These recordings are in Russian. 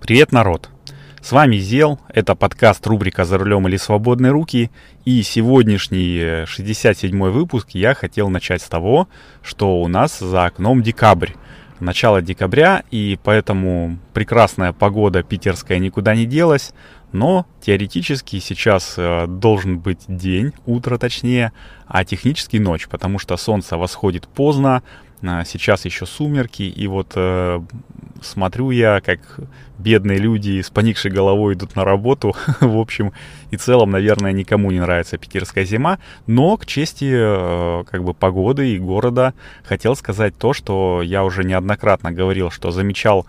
Привет, народ! С вами Зел, это подкаст рубрика «За рулем или свободные руки», и сегодняшний 67-й э, выпуск я хотел начать с того, что у нас за окном декабрь, начало декабря, и поэтому прекрасная погода питерская никуда не делась, но теоретически сейчас э, должен быть день, утро точнее, а технически ночь, потому что солнце восходит поздно, сейчас еще сумерки, и вот э, смотрю я, как бедные люди с поникшей головой идут на работу. в общем и целом, наверное, никому не нравится питерская зима. Но к чести э, как бы погоды и города хотел сказать то, что я уже неоднократно говорил, что замечал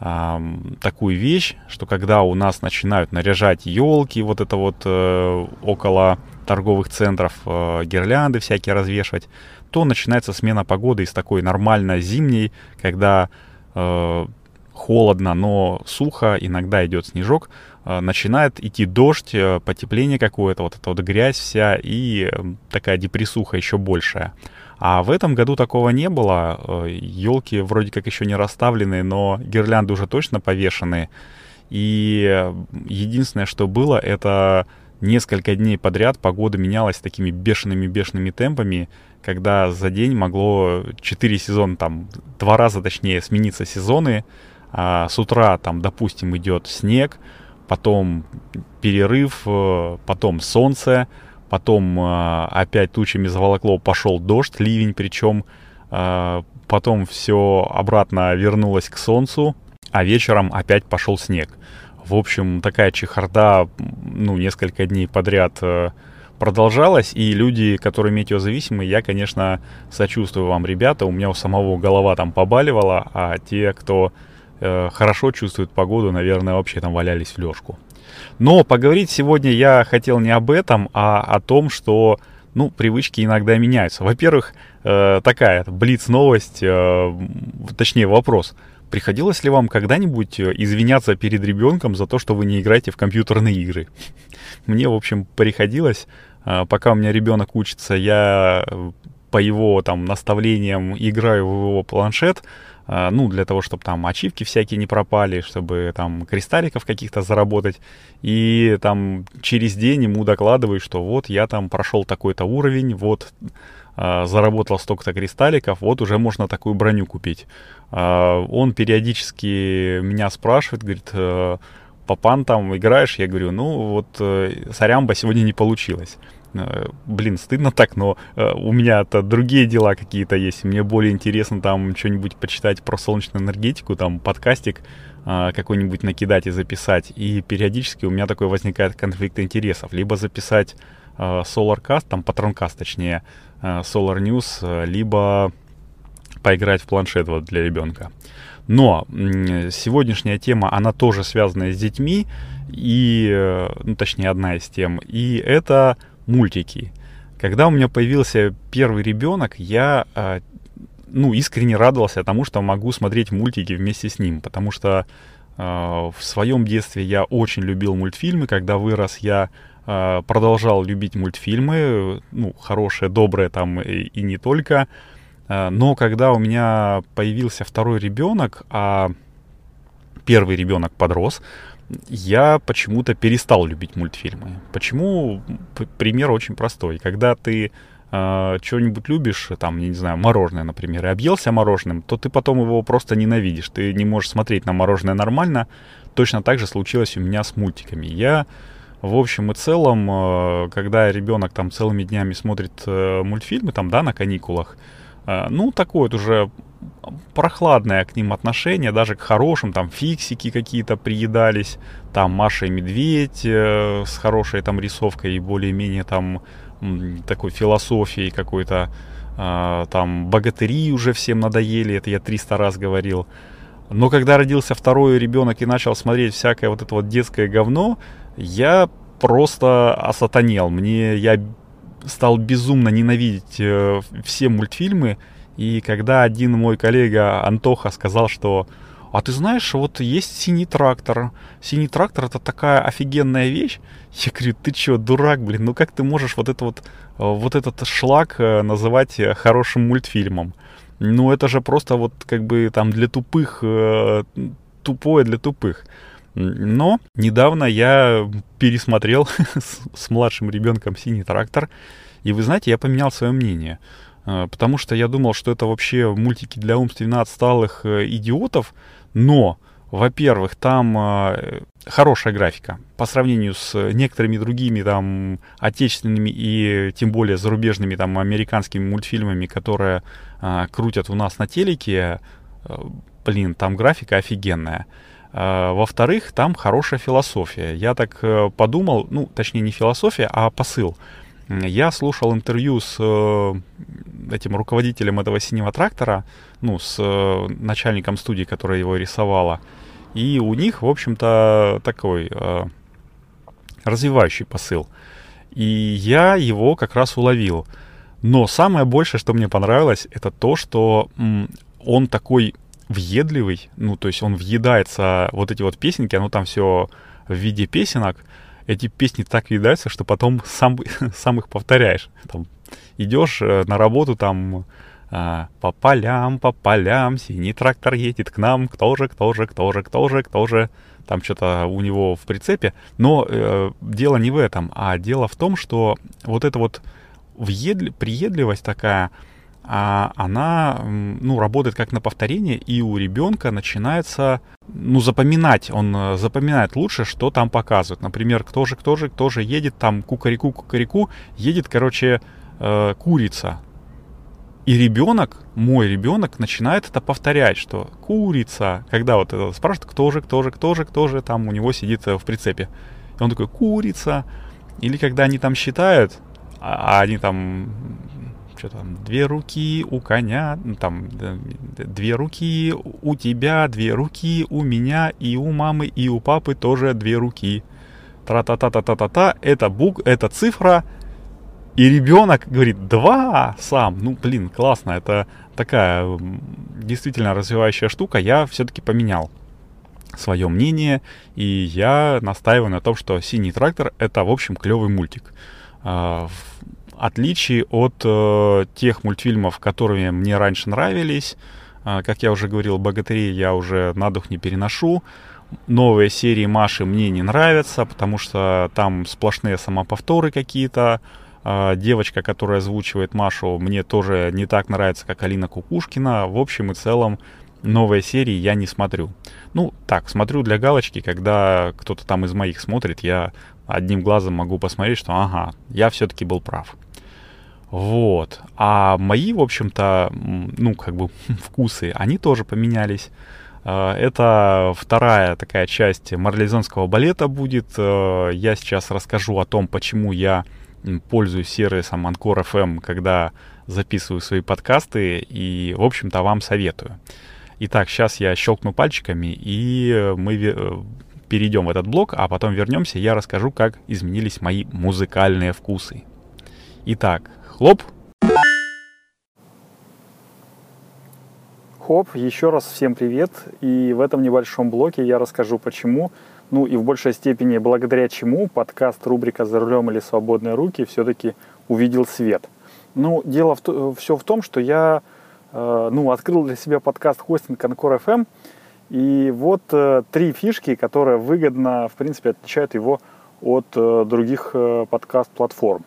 такую вещь, что когда у нас начинают наряжать елки, вот это вот э, около торговых центров, э, гирлянды всякие развешивать, то начинается смена погоды из такой нормально зимней, когда э, холодно, но сухо, иногда идет снежок, э, начинает идти дождь, э, потепление какое-то, вот эта вот грязь вся и э, такая депрессуха еще большая. А в этом году такого не было. Елки вроде как еще не расставлены, но гирлянды уже точно повешены. И единственное, что было, это несколько дней подряд погода менялась такими бешеными-бешеными темпами, когда за день могло 4 сезона, там, два раза точнее, смениться сезоны. А с утра там, допустим, идет снег, потом перерыв, э, потом солнце, потом э, опять тучами заволокло, пошел дождь, ливень причем, э, потом все обратно вернулось к солнцу, а вечером опять пошел снег. В общем, такая чехарда, ну, несколько дней подряд продолжалась, и люди, которые метеозависимы, я, конечно, сочувствую вам, ребята, у меня у самого голова там побаливала, а те, кто э, хорошо чувствует погоду, наверное, вообще там валялись в лёжку. Но поговорить сегодня я хотел не об этом, а о том, что, ну, привычки иногда меняются. Во-первых, э, такая блиц-новость, э, точнее вопрос. Приходилось ли вам когда-нибудь э, извиняться перед ребенком за то, что вы не играете в компьютерные игры? Мне, в общем, приходилось, э, пока у меня ребенок учится, я э, по его там наставлениям играю в его планшет, ну, для того, чтобы там ачивки всякие не пропали, чтобы там кристалликов каких-то заработать. И там через день ему докладываю, что вот я там прошел такой-то уровень, вот а, заработал столько-то кристалликов, вот уже можно такую броню купить. А, он периодически меня спрашивает, говорит, «Э, папан там играешь? Я говорю, ну вот э, сорямба сегодня не получилось. Э, блин, стыдно так, но у меня-то другие дела какие-то есть. Мне более интересно там что-нибудь почитать про солнечную энергетику, там подкастик какой-нибудь накидать и записать. И периодически у меня такой возникает конфликт интересов. Либо записать SolarCast, там Патронкаст точнее, Solar News, э, либо поиграть в планшет вот для ребенка. Но сегодняшняя тема, она тоже связана с детьми, и, э, ну, точнее, одна из тем, и это мультики. Когда у меня появился первый ребенок, я, ну, искренне радовался тому, что могу смотреть мультики вместе с ним, потому что в своем детстве я очень любил мультфильмы, когда вырос я продолжал любить мультфильмы, ну, хорошие, добрые там и, и не только. А, но когда у меня появился второй ребенок, а первый ребенок подрос, я почему-то перестал любить мультфильмы. Почему? Пример очень простой. Когда ты э, что-нибудь любишь, там, не знаю, мороженое, например, и объелся мороженым, то ты потом его просто ненавидишь. Ты не можешь смотреть на мороженое нормально. Точно так же случилось у меня с мультиками. Я в общем и целом, э, когда ребенок там целыми днями смотрит э, мультфильмы, там, да, на каникулах, э, ну, такое вот уже прохладное к ним отношение, даже к хорошим, там, фиксики какие-то приедались, там, Маша и Медведь с хорошей там рисовкой и более-менее там такой философией какой-то, там, богатыри уже всем надоели, это я 300 раз говорил. Но когда родился второй ребенок и начал смотреть всякое вот это вот детское говно, я просто осатанел. Мне я стал безумно ненавидеть э, все мультфильмы. И когда один мой коллега Антоха сказал, что а ты знаешь, вот есть синий трактор. Синий трактор это такая офигенная вещь. Я говорю, ты чё, дурак, блин, ну как ты можешь вот это вот, э, вот этот шлак э, называть хорошим мультфильмом? Ну это же просто вот как бы там для тупых, тупое для тупых. Но недавно я пересмотрел с, с младшим ребенком «Синий трактор», и вы знаете, я поменял свое мнение. Э, потому что я думал, что это вообще мультики для умственно отсталых э, идиотов, но во-первых, там э, хорошая графика по сравнению с некоторыми другими там отечественными и тем более зарубежными там американскими мультфильмами, которые э, крутят у нас на телеке. Э, блин, там графика офигенная. Э, во-вторых, там хорошая философия. Я так э, подумал, ну, точнее не философия, а посыл. Я слушал интервью с этим руководителем этого синего трактора, ну, с э, начальником студии, которая его рисовала. И у них, в общем-то, такой э, развивающий посыл. И я его как раз уловил. Но самое большее, что мне понравилось, это то, что м, он такой въедливый, ну, то есть он въедается, вот эти вот песенки, оно там все в виде песенок, эти песни так въедаются, что потом сам, сам их повторяешь. Там, идешь э, на работу, там а, по полям, по полям, синий трактор едет к нам, кто же, кто же, кто же, кто же, кто же. Там что-то у него в прицепе. Но э, дело не в этом, а дело в том, что вот эта вот въедли, приедливость такая, а она, ну, работает как на повторение, и у ребенка начинается, ну, запоминать, он э, запоминает лучше, что там показывают. Например, кто же, кто же, кто же едет, там кукареку, кукареку, едет, короче, э, курица, и ребенок, мой ребенок, начинает это повторять, что курица, когда вот это спрашивают, кто же, кто же, кто же, кто же там у него сидит э, в прицепе. И он такой, курица. Или когда они там считают, а, а они там, что там, две руки у коня, ну, там, две руки у тебя, две руки у меня, и у мамы, и у папы тоже две руки. Тра-та-та-та-та-та-та, это бук, это цифра, и ребенок говорит, два сам. Ну, блин, классно. Это такая действительно развивающая штука. Я все-таки поменял свое мнение. И я настаиваю на том, что «Синий трактор» — это, в общем, клевый мультик. А, в отличие от э, тех мультфильмов, которые мне раньше нравились, а, как я уже говорил, «Богатырей» я уже на дух не переношу. Новые серии Маши мне не нравятся, потому что там сплошные самоповторы какие-то. А, девочка, которая озвучивает Машу, мне тоже не так нравится, как Алина Кукушкина. В общем и целом, новые серии я не смотрю. Ну, так, смотрю для галочки, когда кто-то там из моих смотрит, я одним глазом могу посмотреть, что ага, я все-таки был прав. Вот. А мои, в общем-то, ну, как бы вкусы, они тоже поменялись. А, это вторая такая часть марлезонского балета будет. А, я сейчас расскажу о том, почему я пользуюсь сервисом Anchor FM, когда записываю свои подкасты, и, в общем-то, вам советую. Итак, сейчас я щелкну пальчиками, и мы э, перейдем в этот блок, а потом вернемся, я расскажу, как изменились мои музыкальные вкусы. Итак, хлоп. Хоп, еще раз всем привет. И в этом небольшом блоке я расскажу, почему ну и в большей степени благодаря чему подкаст рубрика «За рулем или свободные руки» все-таки увидел свет. Ну, дело в, все в том, что я э, ну, открыл для себя подкаст хостинг Анкор FM, и вот э, три фишки, которые выгодно, в принципе, отличают его от э, других подкаст-платформ.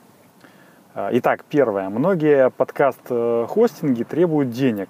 Итак, первое. Многие подкаст-хостинги требуют денег.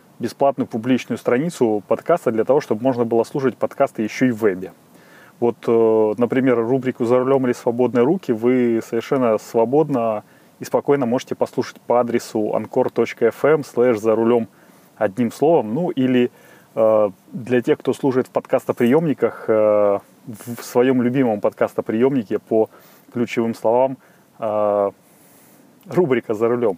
бесплатную публичную страницу подкаста для того, чтобы можно было слушать подкасты еще и в вебе. Вот, э, например, рубрику «За рулем или свободные руки» вы совершенно свободно и спокойно можете послушать по адресу anchor.fm слэш «За рулем» одним словом. Ну или э, для тех, кто служит в подкастоприемниках, э, в своем любимом подкастоприемнике по ключевым словам рубрика «За рулем».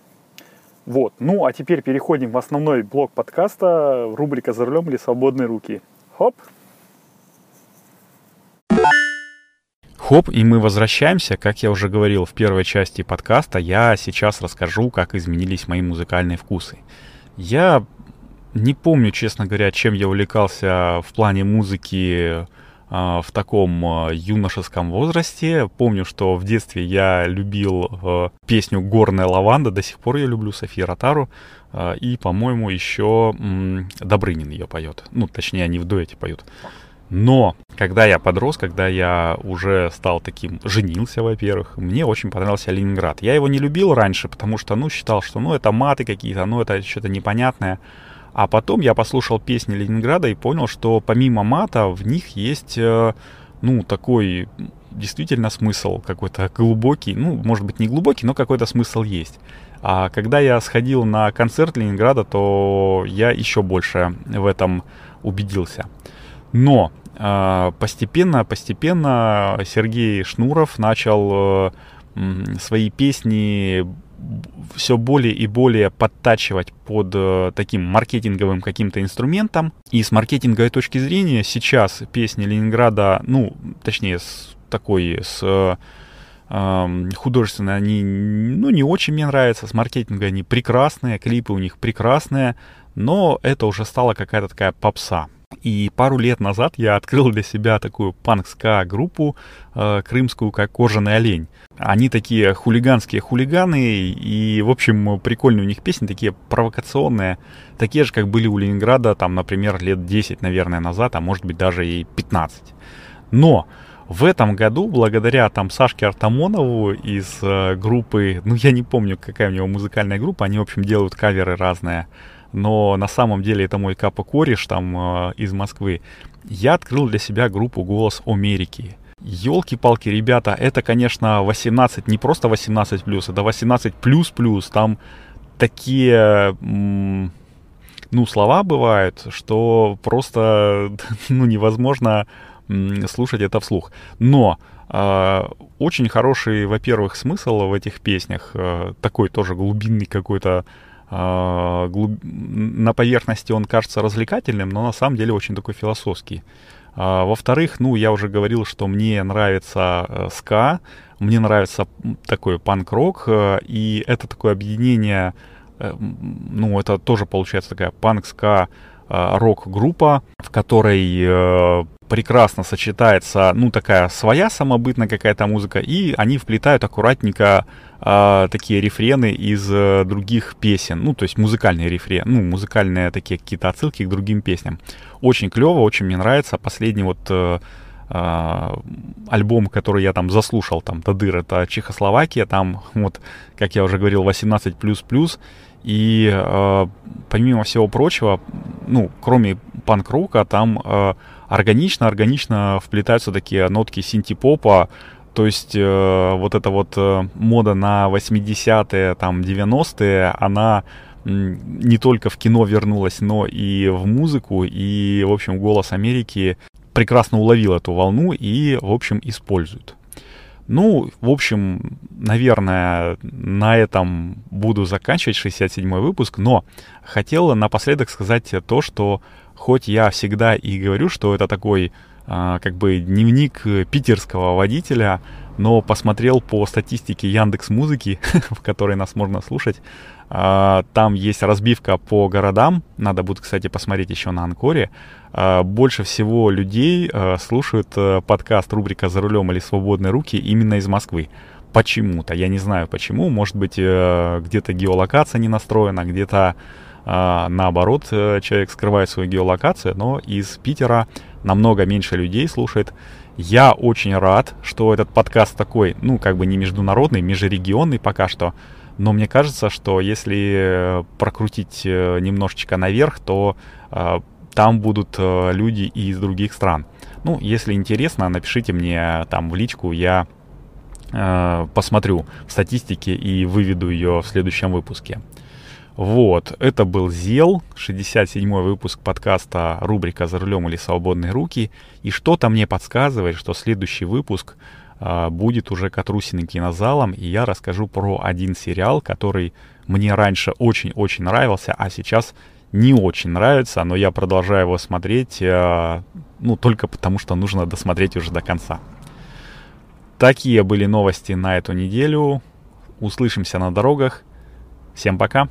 Вот. Ну, а теперь переходим в основной блок подкаста, рубрика «За рулем или свободные руки». Хоп! Хоп, и мы возвращаемся. Как я уже говорил в первой части подкаста, я сейчас расскажу, как изменились мои музыкальные вкусы. Я не помню, честно говоря, чем я увлекался в плане музыки в таком а, юношеском возрасте. Помню, что в детстве я любил а, песню «Горная лаванда», до сих пор я люблю Софию Ротару. И, по-моему, еще Добрынин ее поет. Ну, точнее, они в дуэте поют. Но, когда я подрос, когда я уже стал таким, женился, во-первых, мне очень понравился Ленинград. Я его не любил раньше, потому что, ну, считал, что, ну, это маты какие-то, ну, это что-то непонятное. А потом я послушал песни Ленинграда и понял, что помимо мата в них есть, э, ну, такой действительно смысл какой-то глубокий, ну, может быть, не глубокий, но какой-то смысл есть. А когда я сходил на концерт Ленинграда, то я еще больше в этом убедился. Но э, постепенно, постепенно Сергей Шнуров начал э, свои песни все более и более подтачивать под э, таким маркетинговым каким-то инструментом. И с маркетинговой точки зрения сейчас песни Ленинграда, ну, точнее, с такой, с э, э, художественно они, ну, не очень мне нравятся, с маркетинга они прекрасные, клипы у них прекрасные, но это уже стала какая-то такая попса. И пару лет назад я открыл для себя такую панк-ска группу э, крымскую, как «Кожаный олень». Они такие хулиганские хулиганы, и, в общем, прикольные у них песни, такие провокационные, такие же, как были у Ленинграда, там, например, лет 10, наверное, назад, а может быть даже и 15. Но в этом году, благодаря там Сашке Артамонову из э, группы, ну я не помню, какая у него музыкальная группа, они, в общем, делают каверы разные, но на самом деле это мой капа кореш там э, из Москвы. Я открыл для себя группу «Голос Америки». Елки-палки, ребята, это, конечно, 18, не просто 18 плюс, это 18 плюс плюс, там такие, ну, слова бывают, что просто, ну, невозможно слушать это вслух. Но э, очень хороший, во-первых, смысл в этих песнях, э, такой тоже глубинный какой-то, э, глуб... на поверхности он кажется развлекательным, но на самом деле очень такой философский. А, во-вторых, ну, я уже говорил, что мне нравится э, ска, мне нравится такой панк-рок, э, и это такое объединение, э, ну, это тоже получается такая панк-ска рок-группа, в которой прекрасно сочетается, ну, такая своя самобытная какая-то музыка, и они вплетают аккуратненько э, такие рефрены из э, других песен, ну, то есть музыкальные рефрены, ну, музыкальные такие какие-то отсылки к другим песням. Очень клево, очень мне нравится. Последний вот э, альбом, который я там заслушал, там, Тадыр, это Чехословакия, там, вот, как я уже говорил, 18++, и э, помимо всего прочего, ну, кроме панк-рока, там э, органично, органично вплетаются такие нотки синтепопа, то есть э, вот эта вот э, мода на 80-е, там 90-е, она не только в кино вернулась, но и в музыку, и, в общем, «Голос Америки» прекрасно уловил эту волну и, в общем, использует. Ну, в общем, наверное, на этом буду заканчивать 67-й выпуск, но хотел напоследок сказать то, что хоть я всегда и говорю, что это такой а, как бы дневник питерского водителя, но посмотрел по статистике Яндекс Музыки, в которой нас можно слушать, там есть разбивка по городам, надо будет, кстати, посмотреть еще на Анкоре. А, больше всего людей слушают э, подкаст рубрика «За рулем» или «Свободные руки» именно из Москвы. Почему-то, я не знаю почему, может быть, э, где-то геолокация не настроена, где-то а, наоборот, э, человек скрывает свою геолокацию, но из Питера намного меньше людей слушает. Я очень рад, что этот подкаст такой, ну, как бы не международный, межрегионный пока что. Но мне кажется, что если прокрутить э, немножечко наверх, то э, там будут э, люди и из других стран. Ну, если интересно, напишите мне там в личку, я э, посмотрю в статистике и выведу ее в следующем выпуске. Вот, это был ЗЕЛ, 67-й выпуск подкаста рубрика «За рулем или свободные руки». И что-то мне подсказывает, что следующий выпуск будет уже Катрусиным кинозалом, и я расскажу про один сериал, который мне раньше очень-очень нравился, а сейчас не очень нравится, но я продолжаю его смотреть, а, ну, только потому что нужно досмотреть уже до конца. Такие были новости на эту неделю. Услышимся на дорогах. Всем пока!